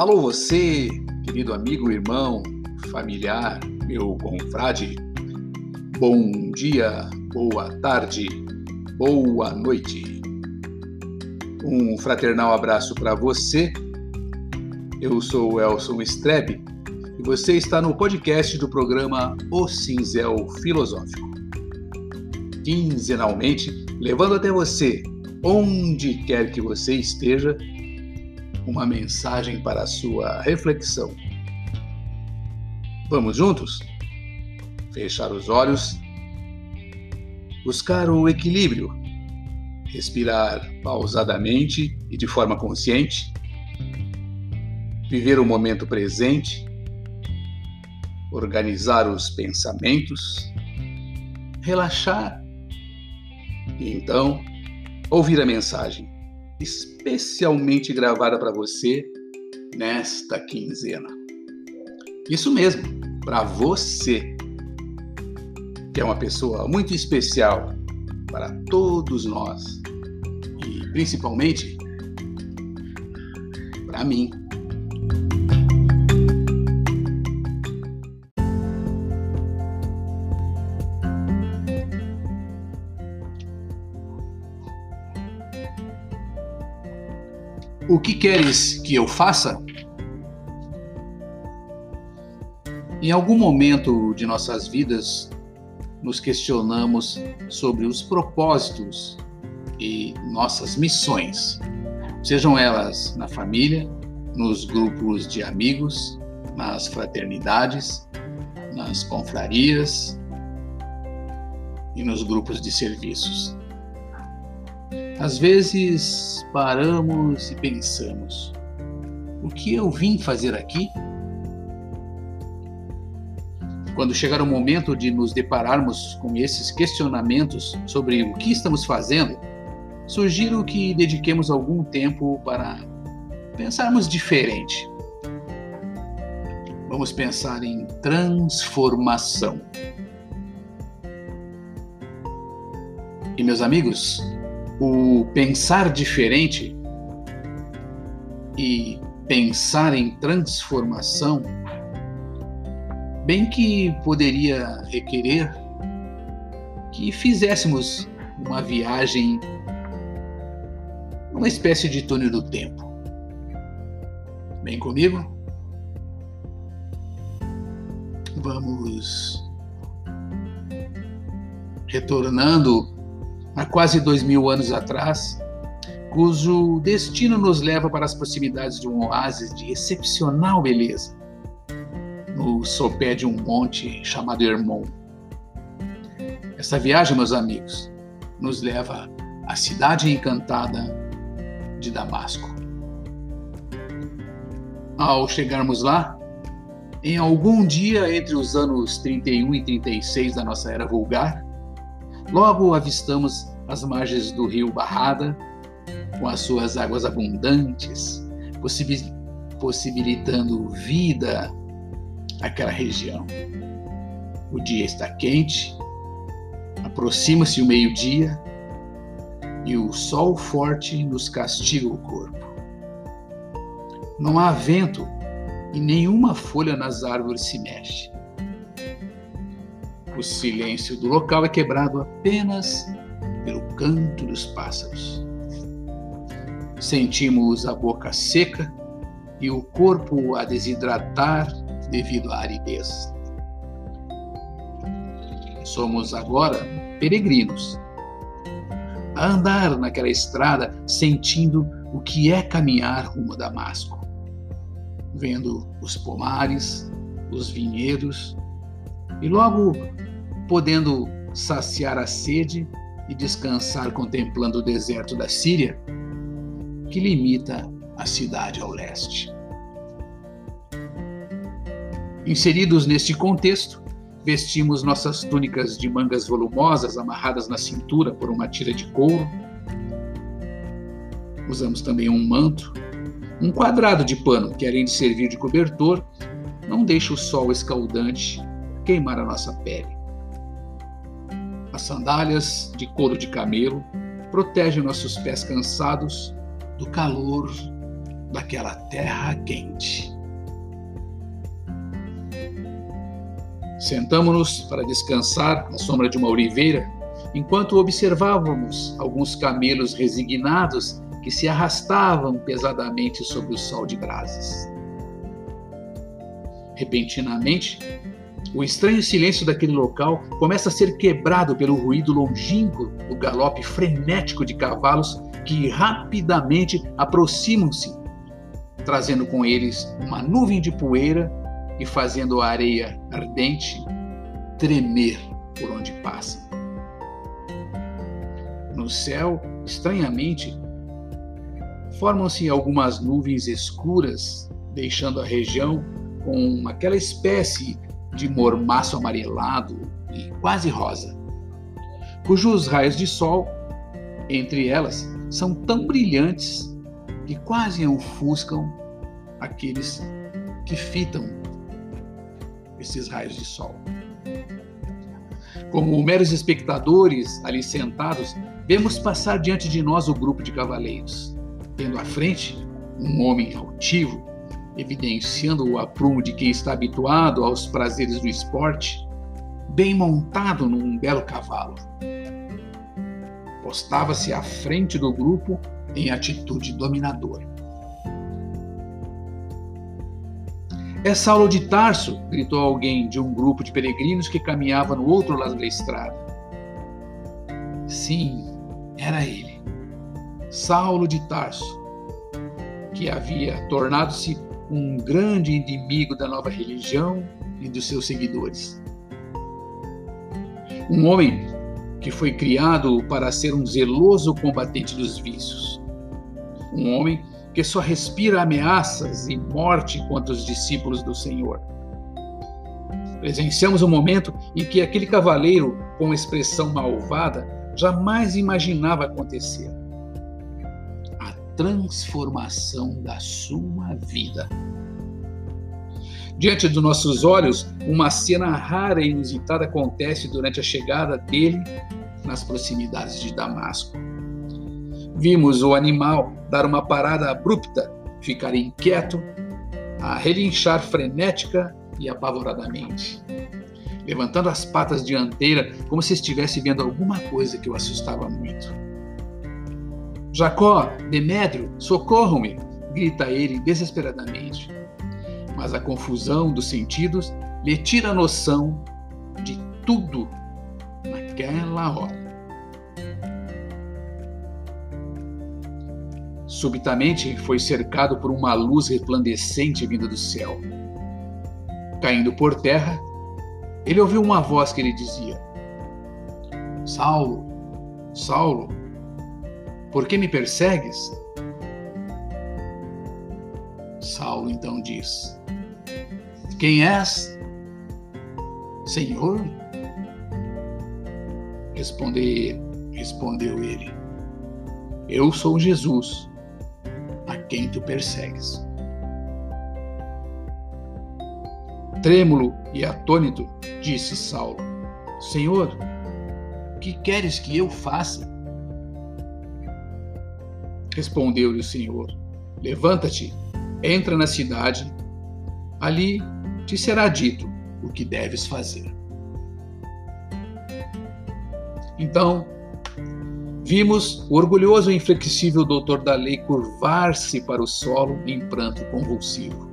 Alô, você, querido amigo, irmão, familiar, meu confrade. Bom dia, boa tarde, boa noite. Um fraternal abraço para você. Eu sou o Elson Strebe e você está no podcast do programa O Cinzel Filosófico. Quinzenalmente, levando até você, onde quer que você esteja, uma mensagem para a sua reflexão. Vamos juntos? Fechar os olhos, buscar o equilíbrio, respirar pausadamente e de forma consciente, viver o momento presente, organizar os pensamentos, relaxar. E então ouvir a mensagem especialmente gravada para você nesta quinzena. Isso mesmo, para você, que é uma pessoa muito especial para todos nós e principalmente para mim. O que queres que eu faça? Em algum momento de nossas vidas, nos questionamos sobre os propósitos e nossas missões, sejam elas na família, nos grupos de amigos, nas fraternidades, nas confrarias e nos grupos de serviços. Às vezes paramos e pensamos: o que eu vim fazer aqui? Quando chegar o momento de nos depararmos com esses questionamentos sobre o que estamos fazendo, sugiro que dediquemos algum tempo para pensarmos diferente. Vamos pensar em transformação. E meus amigos, o pensar diferente e pensar em transformação, bem que poderia requerer que fizéssemos uma viagem numa espécie de túnel do tempo. Vem comigo? Vamos retornando há quase dois mil anos atrás, cujo destino nos leva para as proximidades de um oásis de excepcional beleza, no sopé de um monte chamado Hermon. Essa viagem, meus amigos, nos leva à cidade encantada de Damasco. Ao chegarmos lá, em algum dia entre os anos 31 e 36 da nossa era vulgar, Logo avistamos as margens do rio Barrada, com as suas águas abundantes, possibilitando vida àquela região. O dia está quente, aproxima-se o meio-dia e o sol forte nos castiga o corpo. Não há vento e nenhuma folha nas árvores se mexe. O silêncio do local é quebrado apenas pelo canto dos pássaros. Sentimos a boca seca e o corpo a desidratar devido à aridez. Somos agora peregrinos, a andar naquela estrada sentindo o que é caminhar rumo a Damasco, vendo os pomares, os vinhedos e logo podendo saciar a sede e descansar contemplando o deserto da Síria, que limita a cidade ao leste. Inseridos neste contexto, vestimos nossas túnicas de mangas volumosas amarradas na cintura por uma tira de couro. Usamos também um manto, um quadrado de pano que, além de servir de cobertor, não deixa o sol escaldante queimar a nossa pele. As sandálias de couro de camelo protegem nossos pés cansados do calor daquela terra quente. Sentamos-nos para descansar à sombra de uma oliveira, enquanto observávamos alguns camelos resignados que se arrastavam pesadamente sob o sol de brasas. Repentinamente, o estranho silêncio daquele local começa a ser quebrado pelo ruído longínquo do galope frenético de cavalos que rapidamente aproximam-se, trazendo com eles uma nuvem de poeira e fazendo a areia ardente tremer por onde passam. No céu, estranhamente, formam-se algumas nuvens escuras, deixando a região com aquela espécie de mormaço amarelado e quase rosa, cujos raios de sol, entre elas, são tão brilhantes que quase ofuscam aqueles que fitam esses raios de sol. Como meros espectadores ali sentados, vemos passar diante de nós o grupo de cavaleiros, tendo à frente um homem altivo, evidenciando o aprumo de quem está habituado aos prazeres do esporte, bem montado num belo cavalo. Postava-se à frente do grupo em atitude dominadora. É Saulo de Tarso, gritou alguém de um grupo de peregrinos que caminhava no outro lado da estrada. Sim, era ele, Saulo de Tarso, que havia tornado-se um grande inimigo da nova religião e dos seus seguidores. Um homem que foi criado para ser um zeloso combatente dos vícios. Um homem que só respira ameaças e morte contra os discípulos do Senhor. Presenciamos um momento em que aquele cavaleiro, com expressão malvada, jamais imaginava acontecer transformação da sua vida. Diante dos nossos olhos, uma cena rara e inusitada acontece durante a chegada dele nas proximidades de Damasco. Vimos o animal dar uma parada abrupta, ficar inquieto, a relinchar frenética e apavoradamente, levantando as patas dianteiras como se estivesse vendo alguma coisa que o assustava muito. Jacó, Demétrio, socorram-me! grita ele desesperadamente. Mas a confusão dos sentidos lhe tira a noção de tudo naquela hora. Subitamente foi cercado por uma luz resplandecente vinda do céu. Caindo por terra, ele ouviu uma voz que lhe dizia: Saulo, Saulo, por que me persegues? Saulo então diz: Quem és? Senhor? Responder, respondeu ele: Eu sou Jesus, a quem tu persegues. Trêmulo e atônito, disse Saulo: Senhor, que queres que eu faça? Respondeu-lhe o Senhor: Levanta-te, entra na cidade, ali te será dito o que deves fazer. Então, vimos o orgulhoso e inflexível doutor da lei curvar-se para o solo em pranto convulsivo.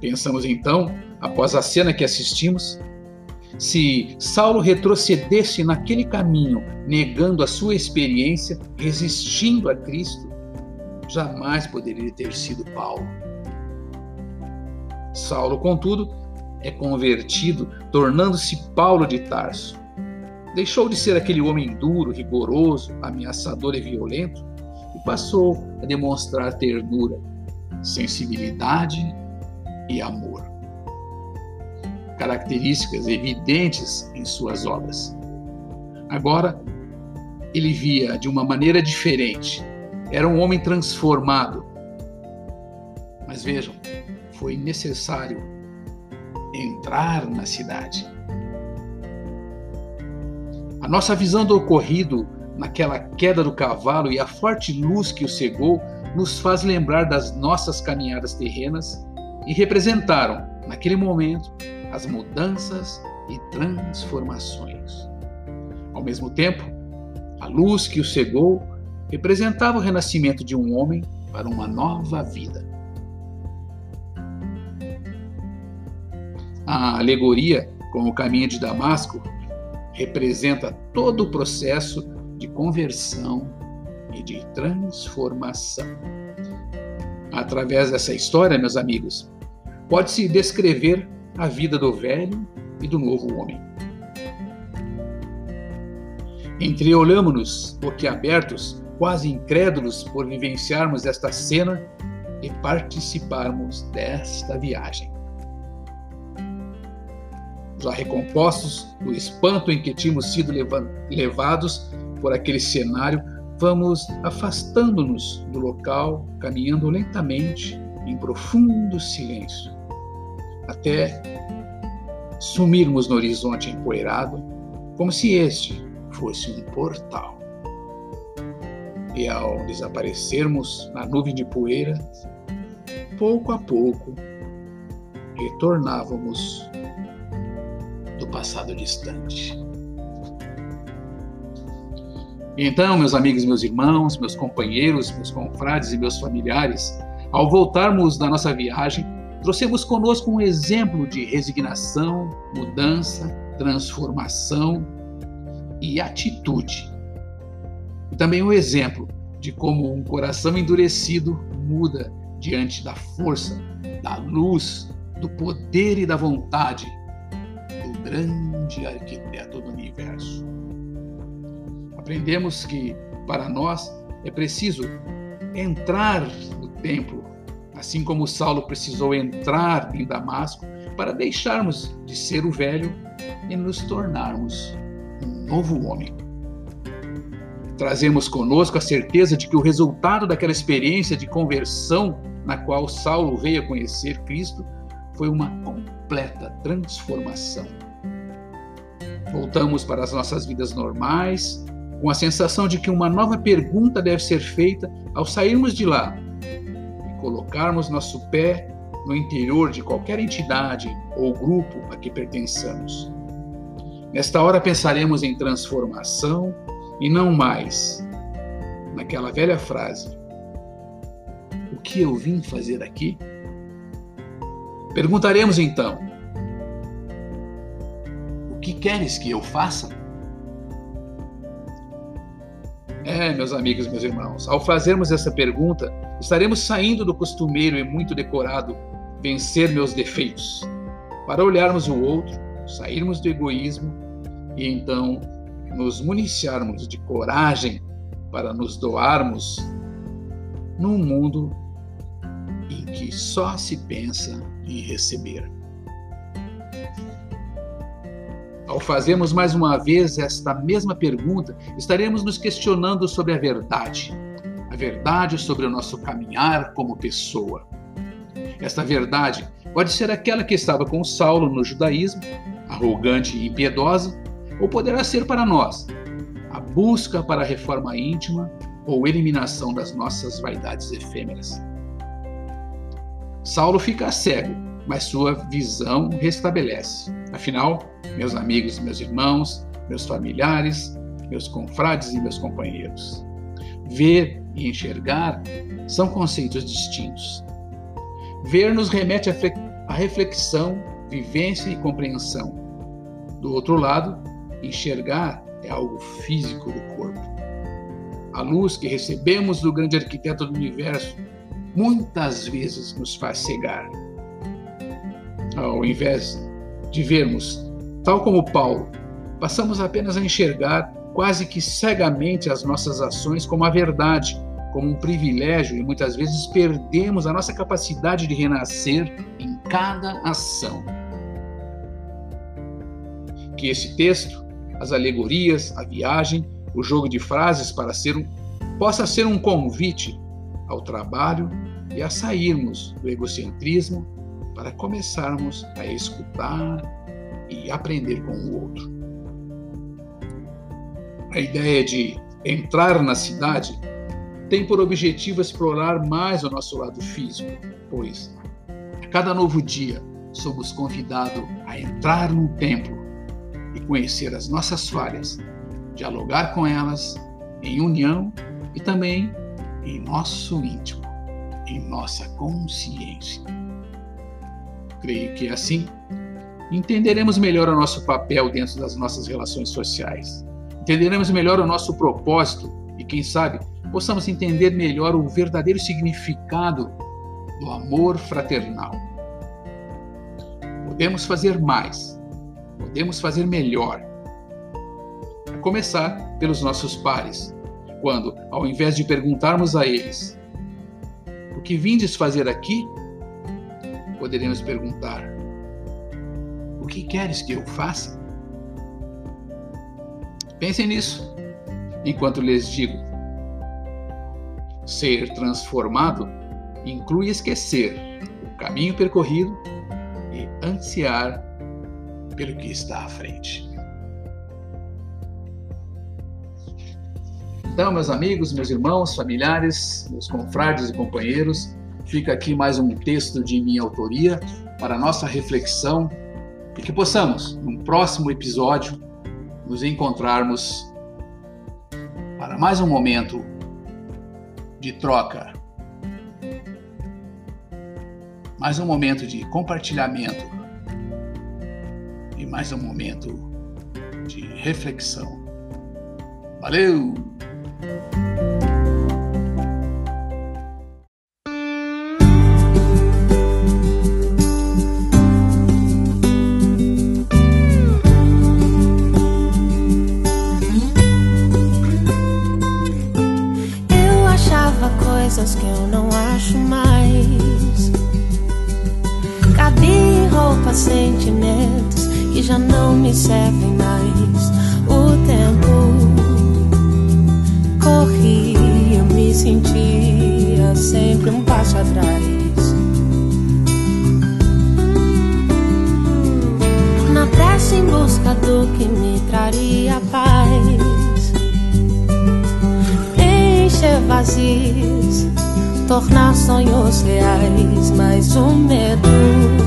Pensamos então, após a cena que assistimos, se Saulo retrocedesse naquele caminho, negando a sua experiência, resistindo a Cristo, jamais poderia ter sido Paulo. Saulo, contudo, é convertido, tornando-se Paulo de Tarso. Deixou de ser aquele homem duro, rigoroso, ameaçador e violento e passou a demonstrar ternura, sensibilidade e amor características evidentes em suas obras. Agora, ele via de uma maneira diferente. Era um homem transformado. Mas vejam, foi necessário entrar na cidade. A nossa visão do ocorrido naquela queda do cavalo e a forte luz que o cegou nos faz lembrar das nossas caminhadas terrenas e representaram, naquele momento, as mudanças e transformações. Ao mesmo tempo, a luz que o cegou representava o renascimento de um homem para uma nova vida. A alegoria com o caminho de Damasco representa todo o processo de conversão e de transformação. Através dessa história, meus amigos, pode-se descrever a vida do velho e do novo homem. Entreolhamos-nos boquiabertos, quase incrédulos por vivenciarmos esta cena e participarmos desta viagem. Já recompostos do espanto em que tínhamos sido levados por aquele cenário, vamos afastando-nos do local, caminhando lentamente em profundo silêncio, até sumirmos no horizonte empoeirado, como se este fosse um portal. E ao desaparecermos na nuvem de poeira, pouco a pouco retornávamos do passado distante. Então, meus amigos, meus irmãos, meus companheiros, meus confrades e meus familiares, ao voltarmos da nossa viagem, trouxemos conosco um exemplo de resignação, mudança, transformação e atitude. E também um exemplo de como um coração endurecido muda diante da força, da luz, do poder e da vontade do grande arquiteto do universo aprendemos que, para nós, é preciso entrar no templo, assim como Saulo precisou entrar em Damasco para deixarmos de ser o velho e nos tornarmos um novo homem. Trazemos conosco a certeza de que o resultado daquela experiência de conversão na qual Saulo veio a conhecer Cristo foi uma completa transformação. Voltamos para as nossas vidas normais, com a sensação de que uma nova pergunta deve ser feita ao sairmos de lá colocarmos nosso pé no interior de qualquer entidade ou grupo a que pertençamos. Nesta hora pensaremos em transformação e não mais naquela velha frase: O que eu vim fazer aqui? Perguntaremos então: O que queres que eu faça? É, meus amigos, meus irmãos, ao fazermos essa pergunta, estaremos saindo do costumeiro e muito decorado vencer meus defeitos, para olharmos o outro, sairmos do egoísmo e então nos municiarmos de coragem para nos doarmos num mundo em que só se pensa em receber. Ao fazermos mais uma vez esta mesma pergunta, estaremos nos questionando sobre a verdade, verdade sobre o nosso caminhar como pessoa. Esta verdade pode ser aquela que estava com Saulo no judaísmo, arrogante e impiedosa, ou poderá ser para nós a busca para a reforma íntima ou eliminação das nossas vaidades efêmeras. Saulo fica cego, mas sua visão restabelece. Afinal, meus amigos, meus irmãos, meus familiares, meus confrades e meus companheiros. Ver e enxergar são conceitos distintos. Ver nos remete à reflexão, vivência e compreensão. Do outro lado, enxergar é algo físico do corpo. A luz que recebemos do grande arquiteto do universo muitas vezes nos faz cegar. Ao invés de vermos, tal como Paulo, passamos apenas a enxergar quase que cegamente as nossas ações como a verdade, como um privilégio e muitas vezes perdemos a nossa capacidade de renascer em cada ação. Que esse texto, as alegorias, a viagem, o jogo de frases para ser um, possa ser um convite ao trabalho e a sairmos do egocentrismo para começarmos a escutar e aprender com o outro. A ideia de entrar na cidade tem por objetivo explorar mais o nosso lado físico, pois a cada novo dia somos convidados a entrar num templo e conhecer as nossas falhas, dialogar com elas em união e também em nosso íntimo, em nossa consciência. Creio que assim entenderemos melhor o nosso papel dentro das nossas relações sociais. Entenderemos melhor o nosso propósito e, quem sabe, possamos entender melhor o verdadeiro significado do amor fraternal. Podemos fazer mais, podemos fazer melhor. A começar pelos nossos pares, quando, ao invés de perguntarmos a eles: O que vindes fazer aqui? poderemos perguntar: O que queres que eu faça? Pensem nisso enquanto lhes digo. Ser transformado inclui esquecer o caminho percorrido e ansiar pelo que está à frente. Então, meus amigos, meus irmãos, familiares, meus confrades e companheiros, fica aqui mais um texto de minha autoria para nossa reflexão e que possamos, num próximo episódio, nos encontrarmos para mais um momento de troca, mais um momento de compartilhamento e mais um momento de reflexão. Valeu! Já não me servem mais. O tempo corria, eu me sentia sempre um passo atrás. Na pressa em busca do que me traria paz encher vazios, tornar sonhos reais, mas o medo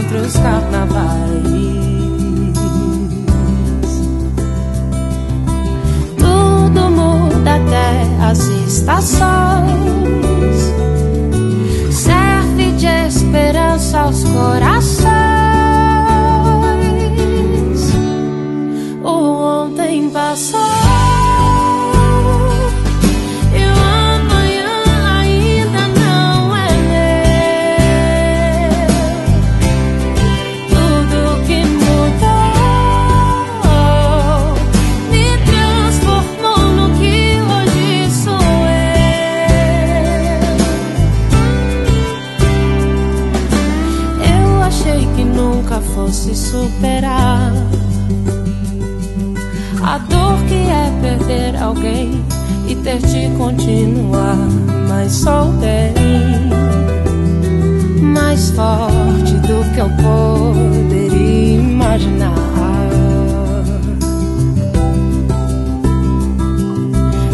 outros carnavais. Tudo muda até as estações, serve de esperança aos corações. Fosse superar a dor que é perder alguém e ter de continuar, mas sou bem mais forte do que eu poderia imaginar.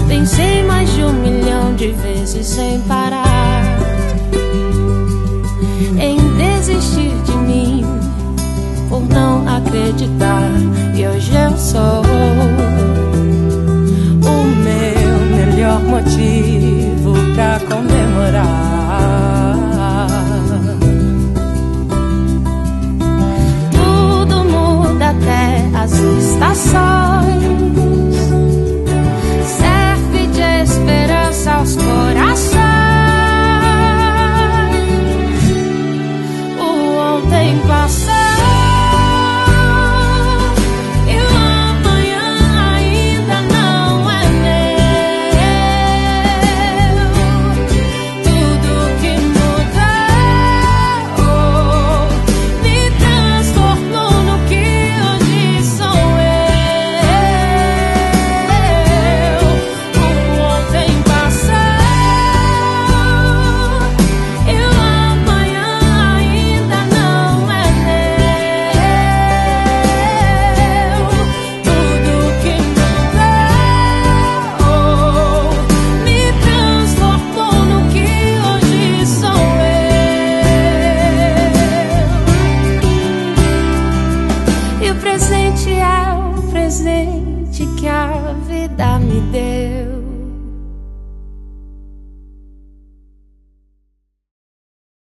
Pensei mais de um milhão de vezes sem parar em desistir acreditar. E hoje eu sou o meu melhor motivo